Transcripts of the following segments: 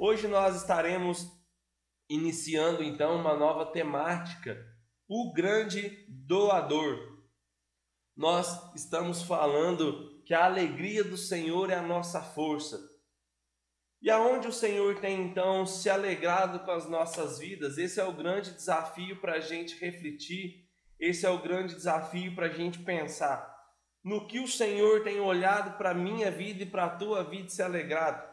Hoje nós estaremos iniciando então uma nova temática, o grande doador. Nós estamos falando que a alegria do Senhor é a nossa força. E aonde o Senhor tem então se alegrado com as nossas vidas? Esse é o grande desafio para a gente refletir, esse é o grande desafio para a gente pensar no que o Senhor tem olhado para a minha vida e para a tua vida e se alegrado.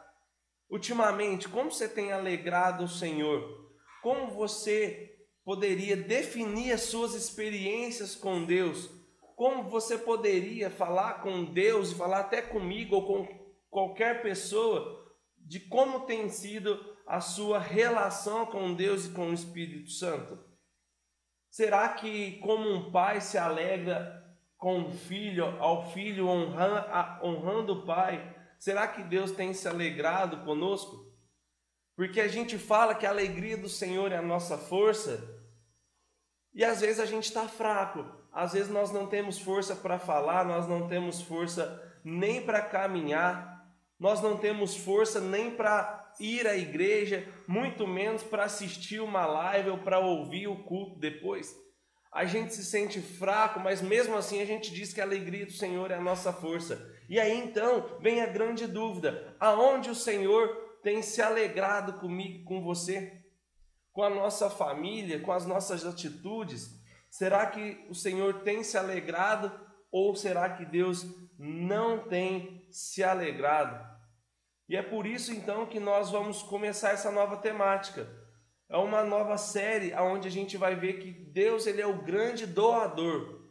Ultimamente, como você tem alegrado o Senhor? Como você poderia definir as suas experiências com Deus? Como você poderia falar com Deus e falar até comigo ou com qualquer pessoa de como tem sido a sua relação com Deus e com o Espírito Santo? Será que, como um pai se alegra com o filho, ao filho honrando, o pai, será que Deus tem se alegrado conosco? Porque a gente fala que a alegria do Senhor é a nossa força, e às vezes a gente está fraco, às vezes nós não temos força para falar, nós não temos força nem para caminhar, nós não temos força nem para ir à igreja, muito menos para assistir uma live ou para ouvir o culto depois a gente se sente fraco, mas mesmo assim a gente diz que a alegria do Senhor é a nossa força. E aí então vem a grande dúvida: aonde o Senhor tem se alegrado comigo, com você, com a nossa família, com as nossas atitudes? Será que o Senhor tem se alegrado ou será que Deus não tem se alegrado? E é por isso então que nós vamos começar essa nova temática é uma nova série onde a gente vai ver que Deus ele é o grande doador.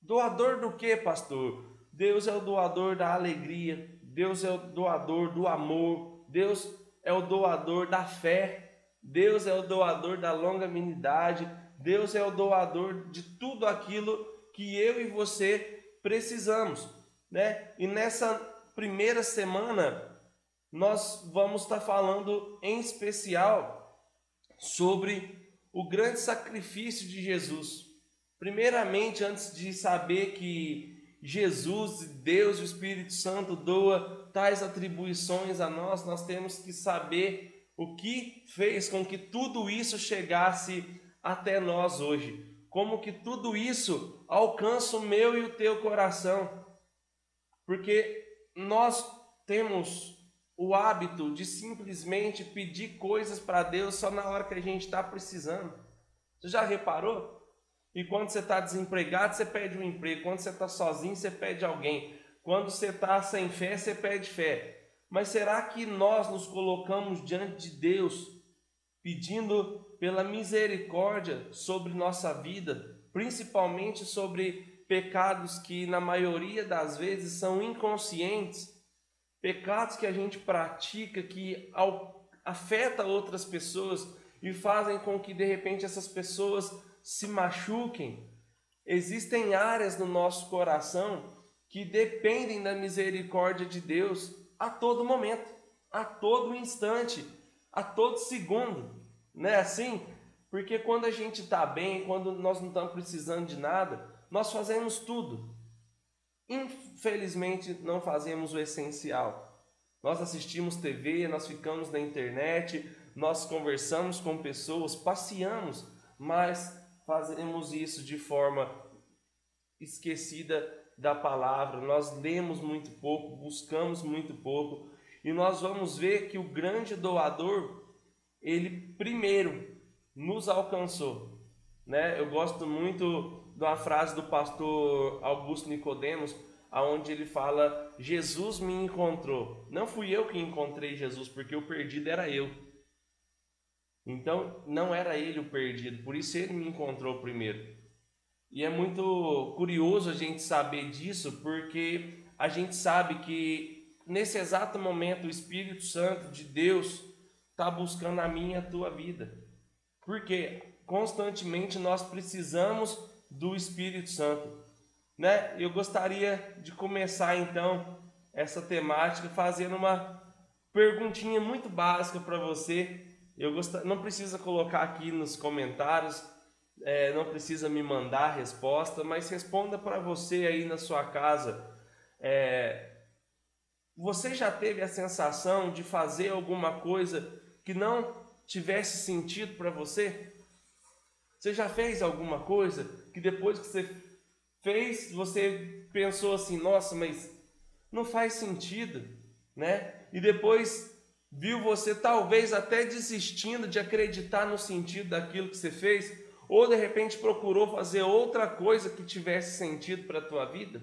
Doador do que, pastor? Deus é o doador da alegria, Deus é o doador do amor, Deus é o doador da fé, Deus é o doador da longanimidade, Deus é o doador de tudo aquilo que eu e você precisamos, né? E nessa primeira semana nós vamos estar falando em especial sobre o grande sacrifício de Jesus. Primeiramente, antes de saber que Jesus, Deus e o Espírito Santo doa tais atribuições a nós, nós temos que saber o que fez com que tudo isso chegasse até nós hoje. Como que tudo isso alcança o meu e o teu coração. Porque nós temos o hábito de simplesmente pedir coisas para Deus só na hora que a gente está precisando. Você já reparou? E quando você está desempregado, você pede um emprego. Quando você está sozinho, você pede alguém. Quando você está sem fé, você pede fé. Mas será que nós nos colocamos diante de Deus, pedindo pela misericórdia sobre nossa vida, principalmente sobre pecados que na maioria das vezes são inconscientes? pecados que a gente pratica que afeta outras pessoas e fazem com que de repente essas pessoas se machuquem. Existem áreas no nosso coração que dependem da misericórdia de Deus a todo momento, a todo instante, a todo segundo. Não é assim? Porque quando a gente está bem, quando nós não estamos precisando de nada, nós fazemos tudo. Infelizmente, não fazemos o essencial. Nós assistimos TV, nós ficamos na internet, nós conversamos com pessoas, passeamos, mas fazemos isso de forma esquecida da palavra. Nós lemos muito pouco, buscamos muito pouco, e nós vamos ver que o grande doador, ele primeiro nos alcançou, né? Eu gosto muito de uma frase do pastor Augusto Nicodemos, aonde ele fala: Jesus me encontrou. Não fui eu que encontrei Jesus, porque o perdido era eu. Então, não era ele o perdido, por isso ele me encontrou primeiro. E é muito curioso a gente saber disso, porque a gente sabe que nesse exato momento o Espírito Santo de Deus está buscando a minha e a tua vida. Porque constantemente nós precisamos do Espírito Santo. Né? Eu gostaria de começar então essa temática fazendo uma perguntinha muito básica para você. Eu. Não precisa colocar aqui nos comentários, é, não precisa me mandar a resposta, mas responda para você aí na sua casa. É... Você já teve a sensação de fazer alguma coisa que não tivesse sentido para você? Você já fez alguma coisa que depois que você fez, você pensou assim: nossa, mas não faz sentido, né? E depois viu você talvez até desistindo de acreditar no sentido daquilo que você fez, ou de repente procurou fazer outra coisa que tivesse sentido para a tua vida?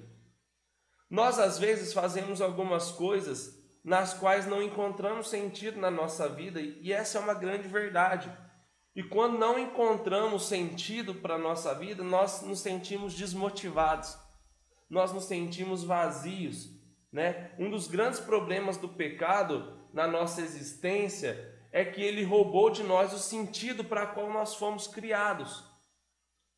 Nós às vezes fazemos algumas coisas nas quais não encontramos sentido na nossa vida, e essa é uma grande verdade. E quando não encontramos sentido para a nossa vida, nós nos sentimos desmotivados, nós nos sentimos vazios. Né? Um dos grandes problemas do pecado na nossa existência é que ele roubou de nós o sentido para qual nós fomos criados.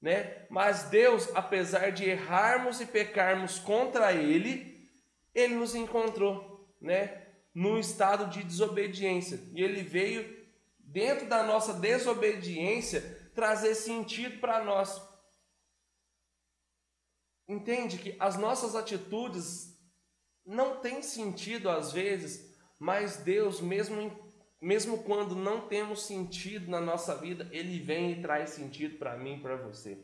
Né? Mas Deus, apesar de errarmos e pecarmos contra Ele, Ele nos encontrou, né? Num estado de desobediência. E Ele veio, dentro da nossa desobediência, trazer sentido para nós. Entende que as nossas atitudes não têm sentido às vezes, mas Deus, mesmo, mesmo quando não temos sentido na nossa vida, Ele vem e traz sentido para mim e para você.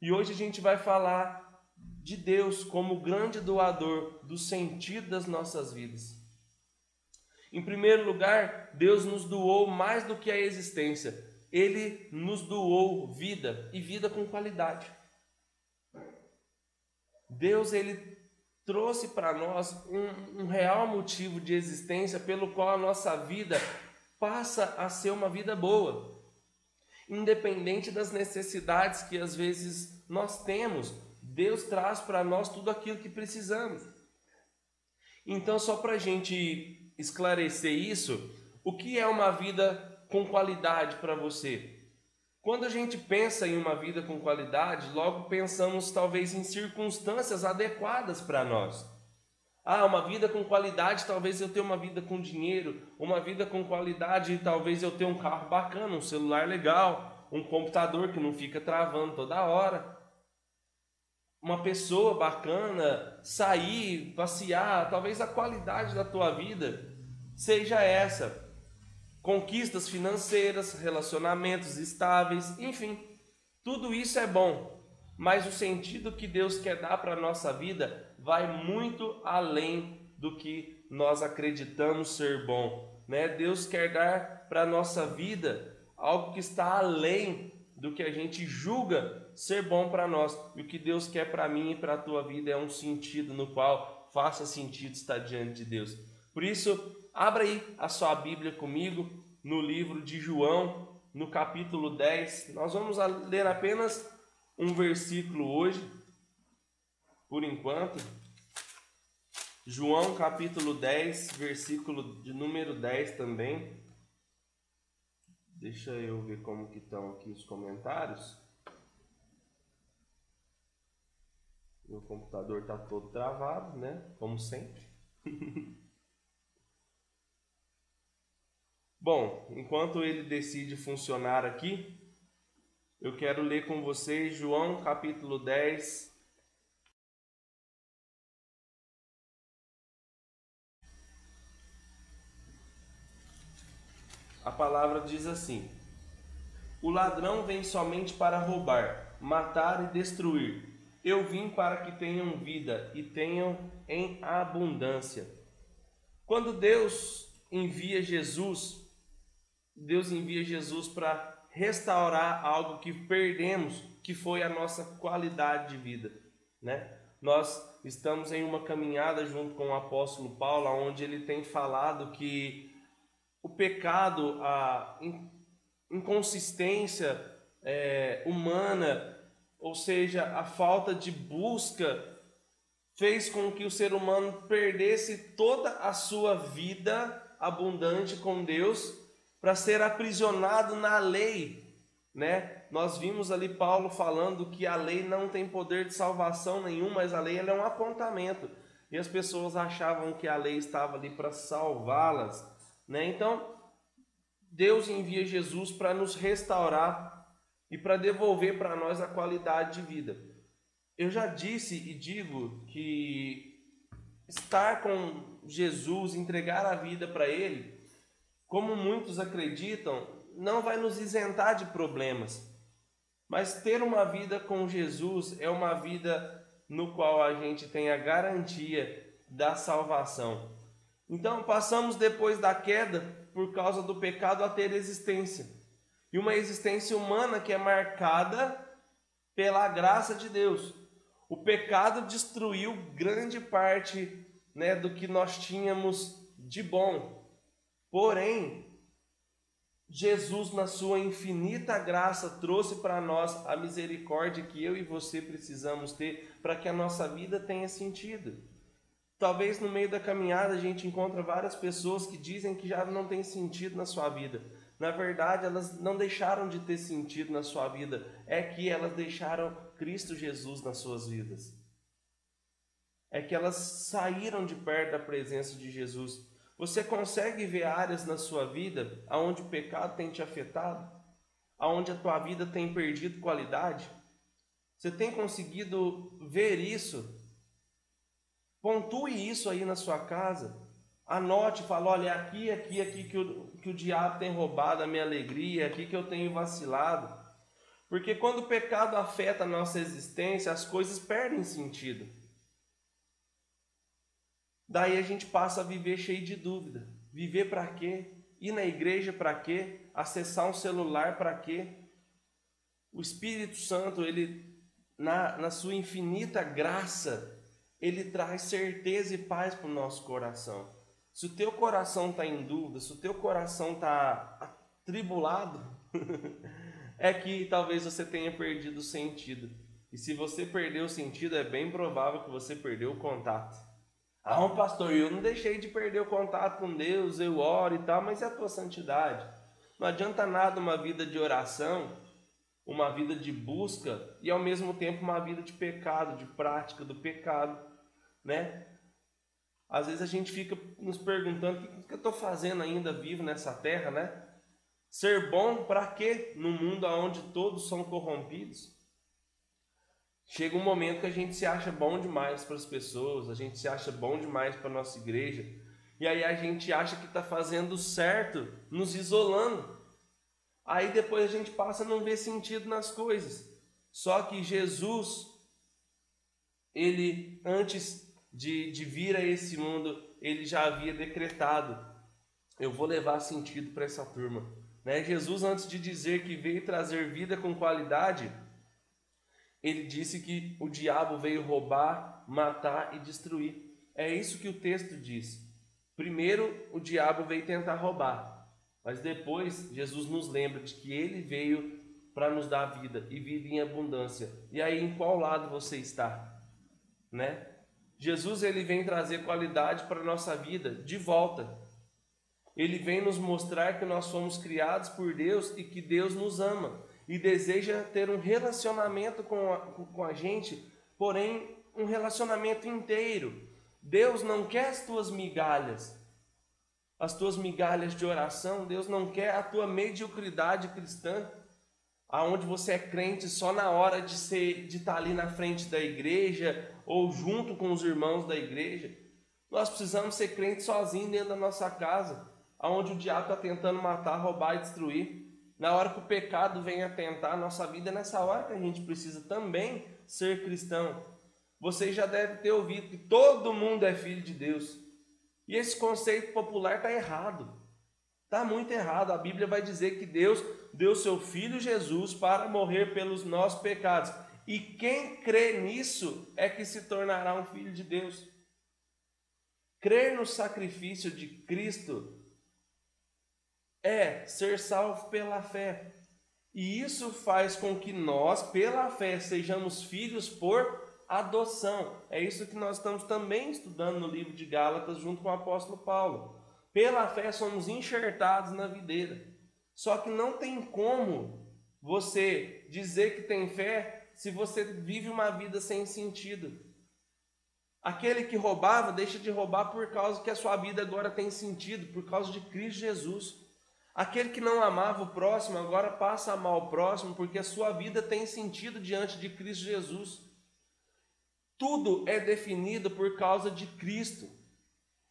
E hoje a gente vai falar de Deus como grande doador do sentido das nossas vidas. Em primeiro lugar, Deus nos doou mais do que a existência. Ele nos doou vida e vida com qualidade. Deus ele trouxe para nós um, um, real motivo de existência pelo qual a nossa vida passa a ser uma vida boa, independente das necessidades que às vezes nós temos. Deus traz para nós tudo aquilo que precisamos. Então, só para a gente esclarecer isso, o que é uma vida com qualidade para você? Quando a gente pensa em uma vida com qualidade, logo pensamos talvez em circunstâncias adequadas para nós. Ah, uma vida com qualidade, talvez eu tenha uma vida com dinheiro, uma vida com qualidade, talvez eu tenha um carro bacana, um celular legal, um computador que não fica travando toda hora. Uma pessoa bacana, sair, passear, talvez a qualidade da tua vida seja essa conquistas financeiras, relacionamentos estáveis, enfim, tudo isso é bom, mas o sentido que Deus quer dar para a nossa vida vai muito além do que nós acreditamos ser bom. Né? Deus quer dar para a nossa vida algo que está além do que a gente julga ser bom para nós. E o que Deus quer para mim e para a tua vida é um sentido no qual faça sentido estar diante de Deus. Por isso, Abra aí a sua Bíblia comigo no livro de João, no capítulo 10. Nós vamos ler apenas um versículo hoje, por enquanto. João capítulo 10, versículo de número 10 também. Deixa eu ver como que estão aqui os comentários. Meu computador está todo travado, né? Como sempre. Bom, enquanto ele decide funcionar aqui, eu quero ler com vocês João capítulo 10. A palavra diz assim: O ladrão vem somente para roubar, matar e destruir. Eu vim para que tenham vida e tenham em abundância. Quando Deus envia Jesus Deus envia Jesus para restaurar algo que perdemos, que foi a nossa qualidade de vida, né? Nós estamos em uma caminhada junto com o apóstolo Paulo, onde ele tem falado que o pecado, a inconsistência é, humana, ou seja, a falta de busca, fez com que o ser humano perdesse toda a sua vida abundante com Deus para ser aprisionado na lei, né? Nós vimos ali Paulo falando que a lei não tem poder de salvação nenhum, mas a lei é um apontamento. E as pessoas achavam que a lei estava ali para salvá-las, né? Então, Deus envia Jesus para nos restaurar e para devolver para nós a qualidade de vida. Eu já disse e digo que estar com Jesus, entregar a vida para Ele, como muitos acreditam, não vai nos isentar de problemas. Mas ter uma vida com Jesus é uma vida no qual a gente tem a garantia da salvação. Então, passamos depois da queda, por causa do pecado, a ter existência. E uma existência humana que é marcada pela graça de Deus. O pecado destruiu grande parte né, do que nós tínhamos de bom. Porém, Jesus, na sua infinita graça, trouxe para nós a misericórdia que eu e você precisamos ter para que a nossa vida tenha sentido. Talvez no meio da caminhada a gente encontre várias pessoas que dizem que já não tem sentido na sua vida. Na verdade, elas não deixaram de ter sentido na sua vida, é que elas deixaram Cristo Jesus nas suas vidas. É que elas saíram de perto da presença de Jesus. Você consegue ver áreas na sua vida aonde o pecado tem te afetado? Aonde a tua vida tem perdido qualidade? Você tem conseguido ver isso? Pontue isso aí na sua casa. Anote, fala, olha, é aqui, aqui, aqui que o, que o diabo tem roubado a minha alegria, é aqui que eu tenho vacilado. Porque quando o pecado afeta a nossa existência, as coisas perdem sentido. Daí a gente passa a viver cheio de dúvida. Viver para quê? Ir na igreja para quê? Acessar um celular para quê? O Espírito Santo, ele na, na sua infinita graça, ele traz certeza e paz para o nosso coração. Se o teu coração está em dúvida, se o teu coração está atribulado, é que talvez você tenha perdido o sentido. E se você perdeu o sentido, é bem provável que você perdeu o contato. Ah, um pastor, eu não deixei de perder o contato com Deus, eu oro e tal, mas é a tua santidade? Não adianta nada uma vida de oração, uma vida de busca e ao mesmo tempo uma vida de pecado, de prática do pecado, né? Às vezes a gente fica nos perguntando o que eu estou fazendo ainda vivo nessa terra, né? Ser bom para quê? No mundo onde todos são corrompidos. Chega um momento que a gente se acha bom demais para as pessoas, a gente se acha bom demais para nossa igreja, e aí a gente acha que está fazendo certo, nos isolando. Aí depois a gente passa a não ver sentido nas coisas. Só que Jesus, ele antes de, de vir a esse mundo, ele já havia decretado: eu vou levar sentido para essa turma. Né? Jesus, antes de dizer que veio trazer vida com qualidade, ele disse que o diabo veio roubar, matar e destruir. É isso que o texto diz. Primeiro, o diabo veio tentar roubar, mas depois Jesus nos lembra de que ele veio para nos dar vida e vida em abundância. E aí, em qual lado você está? Né? Jesus ele vem trazer qualidade para a nossa vida de volta. Ele vem nos mostrar que nós fomos criados por Deus e que Deus nos ama e deseja ter um relacionamento com a, com a gente, porém um relacionamento inteiro. Deus não quer as tuas migalhas, as tuas migalhas de oração, Deus não quer a tua mediocridade cristã, aonde você é crente só na hora de ser de estar ali na frente da igreja ou junto com os irmãos da igreja. Nós precisamos ser crentes sozinhos dentro da nossa casa, aonde o diabo está tentando matar, roubar e destruir. Na hora que o pecado vem atentar a nossa vida, nessa hora que a gente precisa também ser cristão. Você já deve ter ouvido que todo mundo é filho de Deus. E esse conceito popular está errado. Está muito errado. A Bíblia vai dizer que Deus deu seu Filho Jesus para morrer pelos nossos pecados. E quem crê nisso é que se tornará um filho de Deus. Crer no sacrifício de Cristo é ser salvo pela fé. E isso faz com que nós, pela fé, sejamos filhos por adoção. É isso que nós estamos também estudando no livro de Gálatas, junto com o apóstolo Paulo. Pela fé somos enxertados na videira. Só que não tem como você dizer que tem fé se você vive uma vida sem sentido. Aquele que roubava, deixa de roubar por causa que a sua vida agora tem sentido, por causa de Cristo Jesus. Aquele que não amava o próximo agora passa a amar o próximo porque a sua vida tem sentido diante de Cristo Jesus. Tudo é definido por causa de Cristo.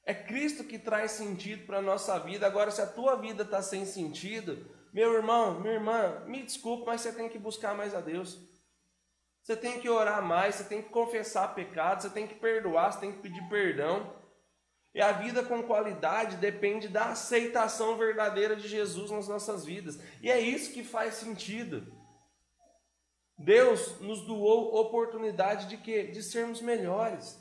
É Cristo que traz sentido para a nossa vida. Agora, se a tua vida está sem sentido, meu irmão, minha irmã, me desculpe, mas você tem que buscar mais a Deus. Você tem que orar mais, você tem que confessar pecados, você tem que perdoar, você tem que pedir perdão. E a vida com qualidade depende da aceitação verdadeira de Jesus nas nossas vidas. E é isso que faz sentido. Deus nos doou oportunidade de quê? De sermos melhores.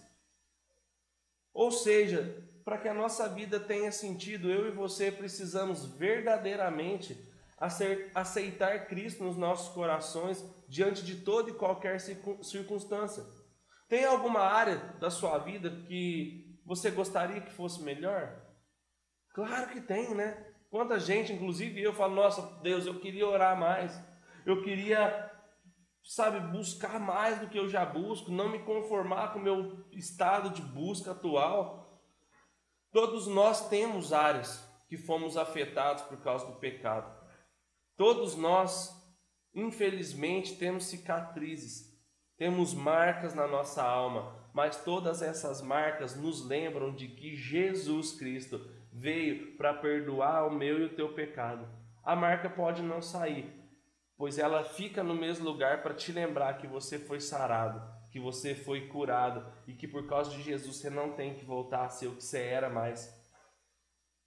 Ou seja, para que a nossa vida tenha sentido, eu e você precisamos verdadeiramente aceitar Cristo nos nossos corações diante de toda e qualquer circunstância. Tem alguma área da sua vida que você gostaria que fosse melhor? Claro que tem, né? Quanta gente, inclusive eu, falo: Nossa, Deus, eu queria orar mais, eu queria, sabe, buscar mais do que eu já busco, não me conformar com o meu estado de busca atual. Todos nós temos áreas que fomos afetados por causa do pecado. Todos nós, infelizmente, temos cicatrizes, temos marcas na nossa alma, mas todas essas marcas nos lembram de que Jesus Cristo veio para perdoar o meu e o teu pecado. A marca pode não sair, pois ela fica no mesmo lugar para te lembrar que você foi sarado, que você foi curado e que por causa de Jesus você não tem que voltar a ser o que você era mais.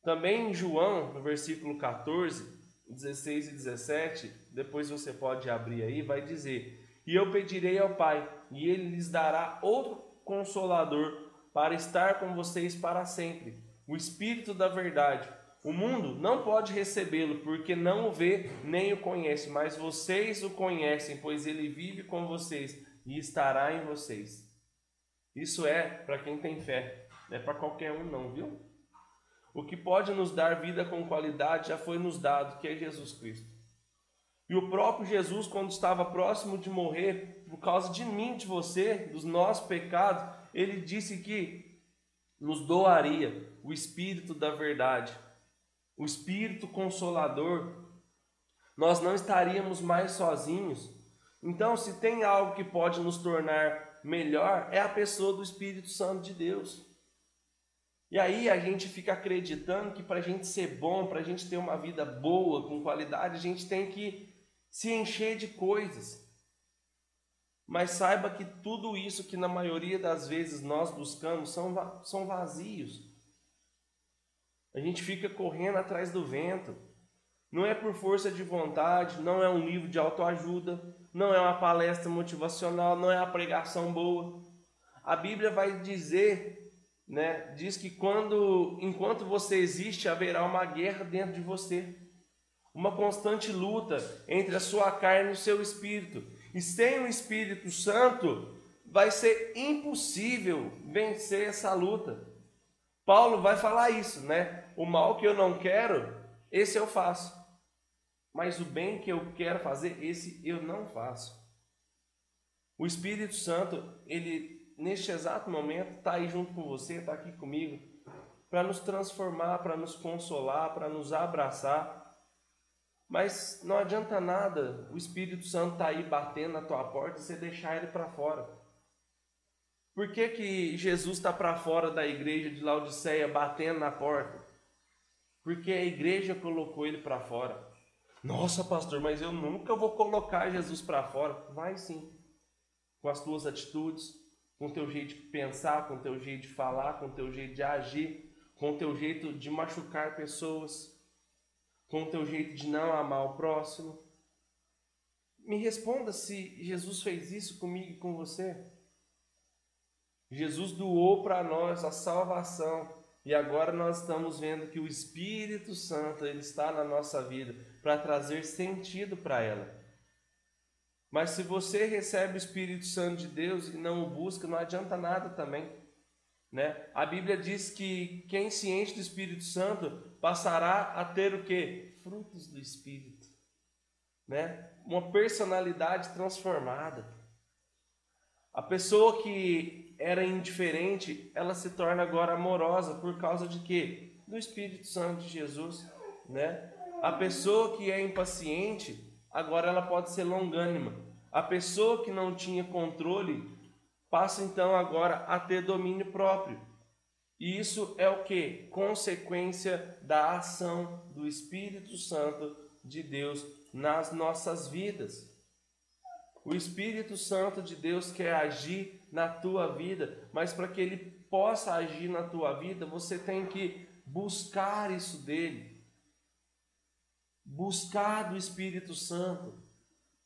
Também em João, no versículo 14, 16 e 17, depois você pode abrir aí, vai dizer: E eu pedirei ao Pai, e ele lhes dará outro consolador para estar com vocês para sempre, o Espírito da Verdade. O mundo não pode recebê-lo, porque não o vê nem o conhece, mas vocês o conhecem, pois ele vive com vocês e estará em vocês. Isso é para quem tem fé, não é para qualquer um, não, viu? O que pode nos dar vida com qualidade já foi nos dado, que é Jesus Cristo. E o próprio Jesus, quando estava próximo de morrer, por causa de mim, de você, dos nossos pecados, ele disse que nos doaria o Espírito da verdade, o Espírito Consolador. Nós não estaríamos mais sozinhos, então, se tem algo que pode nos tornar melhor, é a pessoa do Espírito Santo de Deus. E aí a gente fica acreditando que para a gente ser bom, para a gente ter uma vida boa, com qualidade, a gente tem que se encher de coisas. Mas saiba que tudo isso que na maioria das vezes nós buscamos são, são vazios. A gente fica correndo atrás do vento. Não é por força de vontade, não é um livro de autoajuda, não é uma palestra motivacional, não é uma pregação boa. A Bíblia vai dizer, né, diz que quando enquanto você existe, haverá uma guerra dentro de você. Uma constante luta entre a sua carne e o seu espírito. E sem o Espírito Santo, vai ser impossível vencer essa luta. Paulo vai falar isso, né? O mal que eu não quero, esse eu faço mas o bem que eu quero fazer, esse eu não faço. O Espírito Santo, ele neste exato momento está aí junto com você, está aqui comigo, para nos transformar, para nos consolar, para nos abraçar. Mas não adianta nada o Espírito Santo tá aí batendo na tua porta e você deixar ele para fora. Por que, que Jesus está para fora da igreja de Laodiceia batendo na porta? Porque a igreja colocou ele para fora. Nossa, pastor, mas eu nunca vou colocar Jesus para fora. Vai sim. Com as tuas atitudes, com o teu jeito de pensar, com o teu jeito de falar, com o teu jeito de agir, com o teu jeito de machucar pessoas, com o teu jeito de não amar o próximo. Me responda se Jesus fez isso comigo e com você. Jesus doou para nós a salvação e agora nós estamos vendo que o Espírito Santo ele está na nossa vida para trazer sentido para ela. Mas se você recebe o Espírito Santo de Deus e não o busca, não adianta nada também. Né? A Bíblia diz que quem se enche do Espírito Santo passará a ter o que? Frutos do Espírito. Né? Uma personalidade transformada. A pessoa que era indiferente, ela se torna agora amorosa por causa de quê? Do Espírito Santo de Jesus, né? A pessoa que é impaciente, agora ela pode ser longânima. A pessoa que não tinha controle passa então agora a ter domínio próprio. E isso é o que? Consequência da ação do Espírito Santo de Deus nas nossas vidas. O Espírito Santo de Deus quer agir na tua vida, mas para que ele possa agir na tua vida, você tem que buscar isso dele. Buscar do Espírito Santo.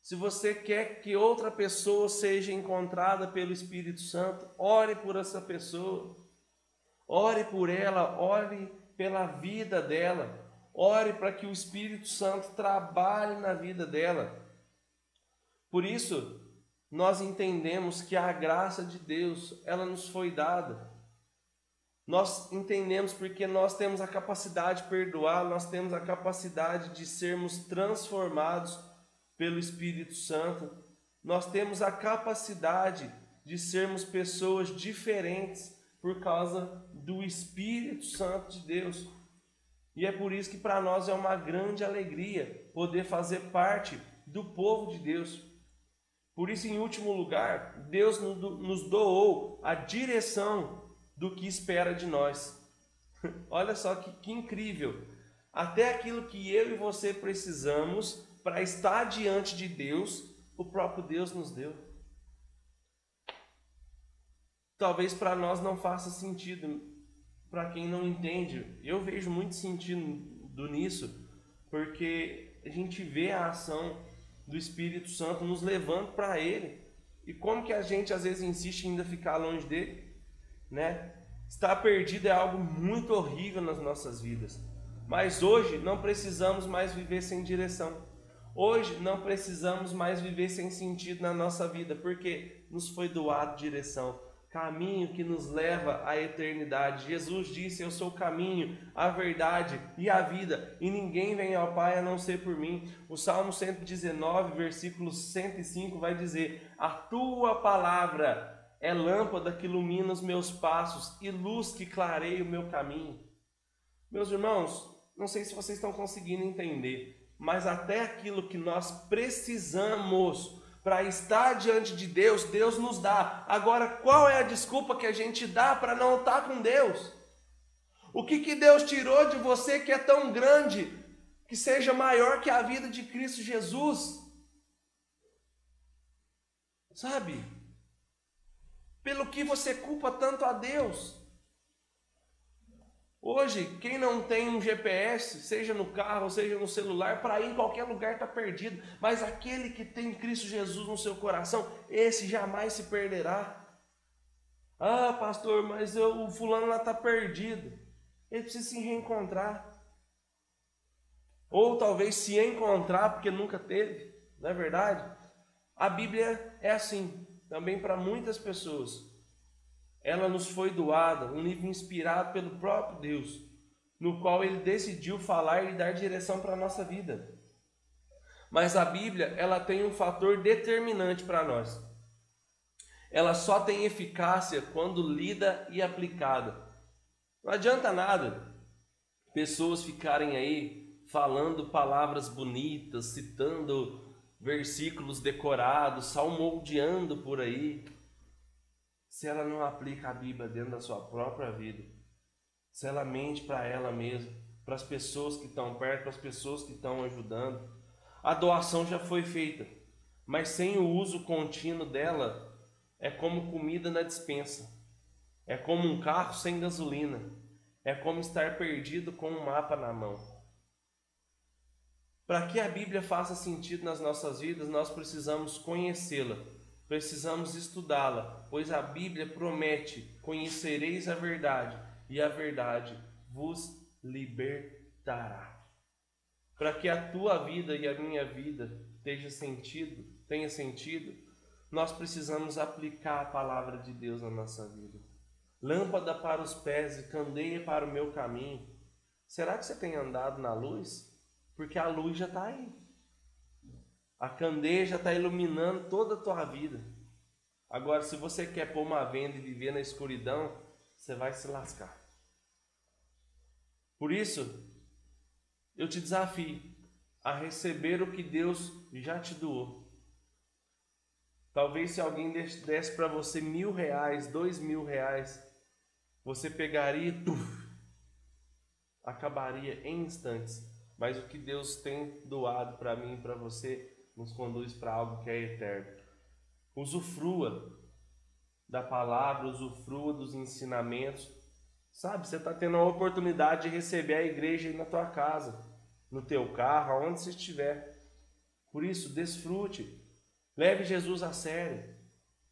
Se você quer que outra pessoa seja encontrada pelo Espírito Santo, ore por essa pessoa. Ore por ela, ore pela vida dela. Ore para que o Espírito Santo trabalhe na vida dela. Por isso, nós entendemos que a graça de Deus, ela nos foi dada. Nós entendemos porque nós temos a capacidade de perdoar, nós temos a capacidade de sermos transformados pelo Espírito Santo. Nós temos a capacidade de sermos pessoas diferentes por causa do Espírito Santo de Deus. E é por isso que para nós é uma grande alegria poder fazer parte do povo de Deus. Por isso, em último lugar, Deus nos doou a direção do que espera de nós. Olha só que, que incrível! Até aquilo que eu e você precisamos para estar diante de Deus, o próprio Deus nos deu. Talvez para nós não faça sentido, para quem não entende. Eu vejo muito sentido nisso, porque a gente vê a ação do Espírito Santo nos levando para Ele. E como que a gente às vezes insiste em ainda ficar longe dele, né? Estar perdido é algo muito horrível nas nossas vidas. Mas hoje não precisamos mais viver sem direção. Hoje não precisamos mais viver sem sentido na nossa vida, porque nos foi doado direção, caminho que nos leva à eternidade. Jesus disse: Eu sou o caminho, a verdade e a vida, e ninguém vem ao Pai a não ser por mim. O Salmo 119, versículo 105 vai dizer: A tua palavra é lâmpada que ilumina os meus passos e luz que clareia o meu caminho. Meus irmãos, não sei se vocês estão conseguindo entender mas até aquilo que nós precisamos para estar diante de Deus, Deus nos dá. Agora, qual é a desculpa que a gente dá para não estar com Deus? O que, que Deus tirou de você que é tão grande, que seja maior que a vida de Cristo Jesus? Sabe? Pelo que você culpa tanto a Deus? Hoje, quem não tem um GPS, seja no carro, seja no celular, para ir em qualquer lugar está perdido. Mas aquele que tem Cristo Jesus no seu coração, esse jamais se perderá. Ah, pastor, mas eu, o fulano lá está perdido. Ele precisa se reencontrar. Ou talvez se encontrar, porque nunca teve, não é verdade? A Bíblia é assim, também para muitas pessoas ela nos foi doada, um livro inspirado pelo próprio Deus, no qual ele decidiu falar e dar direção para a nossa vida. Mas a Bíblia, ela tem um fator determinante para nós. Ela só tem eficácia quando lida e aplicada. Não adianta nada pessoas ficarem aí falando palavras bonitas, citando versículos decorados, salmodiando por aí, se ela não aplica a Bíblia dentro da sua própria vida, se ela mente para ela mesma, para as pessoas que estão perto, para as pessoas que estão ajudando, a doação já foi feita, mas sem o uso contínuo dela, é como comida na dispensa, é como um carro sem gasolina, é como estar perdido com um mapa na mão. Para que a Bíblia faça sentido nas nossas vidas, nós precisamos conhecê-la Precisamos estudá-la, pois a Bíblia promete: conhecereis a verdade, e a verdade vos libertará. Para que a tua vida e a minha vida tenha sentido, tenha sentido, nós precisamos aplicar a palavra de Deus na nossa vida. Lâmpada para os pés e candeia para o meu caminho. Será que você tem andado na luz? Porque a luz já está aí. A candeia está iluminando toda a tua vida. Agora, se você quer pôr uma venda e viver na escuridão, você vai se lascar. Por isso, eu te desafio a receber o que Deus já te doou. Talvez se alguém desse para você mil reais, dois mil reais, você pegaria e acabaria em instantes. Mas o que Deus tem doado para mim e para você nos conduz para algo que é eterno. Usufrua da palavra, usufrua dos ensinamentos. Sabe, você está tendo a oportunidade de receber a igreja aí na tua casa, no teu carro, aonde você estiver. Por isso, desfrute. Leve Jesus a sério.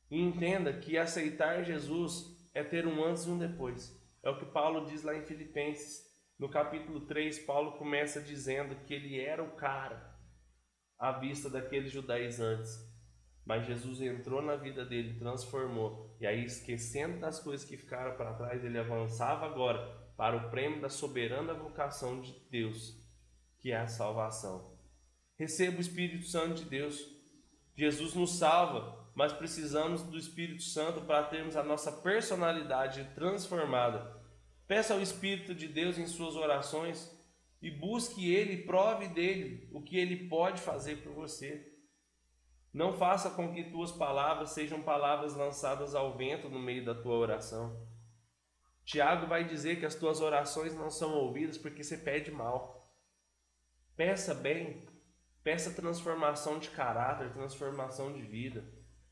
E entenda que aceitar Jesus é ter um antes e um depois. É o que Paulo diz lá em Filipenses. No capítulo 3, Paulo começa dizendo que ele era o cara à vista daqueles judaizantes. Mas Jesus entrou na vida dele, transformou. E aí, esquecendo das coisas que ficaram para trás, ele avançava agora para o prêmio da soberana vocação de Deus, que é a salvação. Receba o Espírito Santo de Deus. Jesus nos salva, mas precisamos do Espírito Santo para termos a nossa personalidade transformada. Peça ao Espírito de Deus em suas orações e busque Ele, prove dele o que Ele pode fazer por você. Não faça com que tuas palavras sejam palavras lançadas ao vento no meio da tua oração. Tiago vai dizer que as tuas orações não são ouvidas porque você pede mal. Peça bem, peça transformação de caráter, transformação de vida.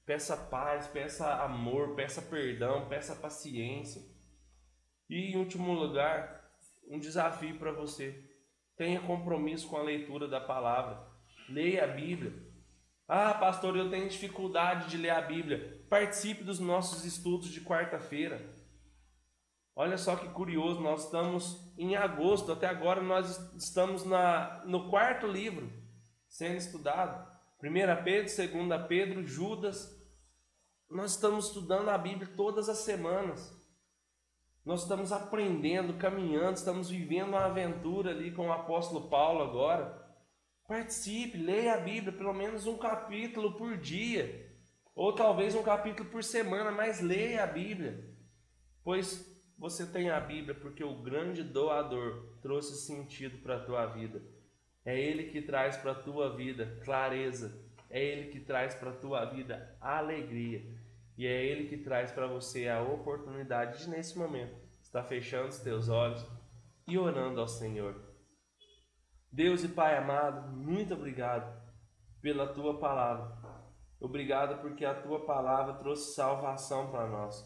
Peça paz, peça amor, peça perdão, peça paciência. E em último lugar, um desafio para você. Tenha compromisso com a leitura da palavra. Leia a Bíblia. Ah, pastor, eu tenho dificuldade de ler a Bíblia. Participe dos nossos estudos de quarta-feira. Olha só que curioso, nós estamos em agosto, até agora nós estamos na, no quarto livro sendo estudado. 1 Pedro, 2 Pedro, Judas. Nós estamos estudando a Bíblia todas as semanas. Nós estamos aprendendo, caminhando, estamos vivendo uma aventura ali com o apóstolo Paulo agora. Participe, leia a Bíblia, pelo menos um capítulo por dia, ou talvez um capítulo por semana, mas leia a Bíblia, pois você tem a Bíblia porque o grande doador trouxe sentido para a tua vida. É Ele que traz para a tua vida clareza, é Ele que traz para a tua vida alegria, e é Ele que traz para você a oportunidade de, nesse momento, estar fechando os teus olhos e orando ao Senhor Deus e Pai amado, muito obrigado pela tua palavra. Obrigado porque a tua palavra trouxe salvação para nós.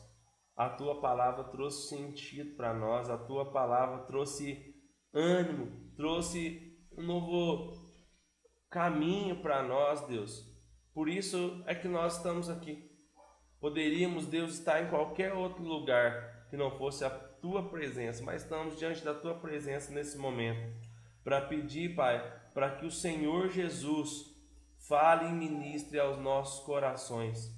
A tua palavra trouxe sentido para nós. A tua palavra trouxe ânimo, trouxe um novo caminho para nós, Deus. Por isso é que nós estamos aqui. Poderíamos, Deus, estar em qualquer outro lugar que não fosse a tua presença, mas estamos diante da tua presença nesse momento para pedir, Pai, para que o Senhor Jesus fale e ministre aos nossos corações.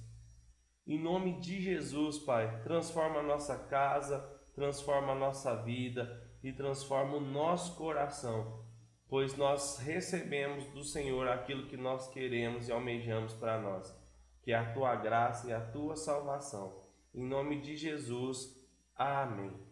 Em nome de Jesus, Pai, transforma a nossa casa, transforma a nossa vida e transforma o nosso coração, pois nós recebemos do Senhor aquilo que nós queremos e almejamos para nós, que é a tua graça e a tua salvação. Em nome de Jesus, amém.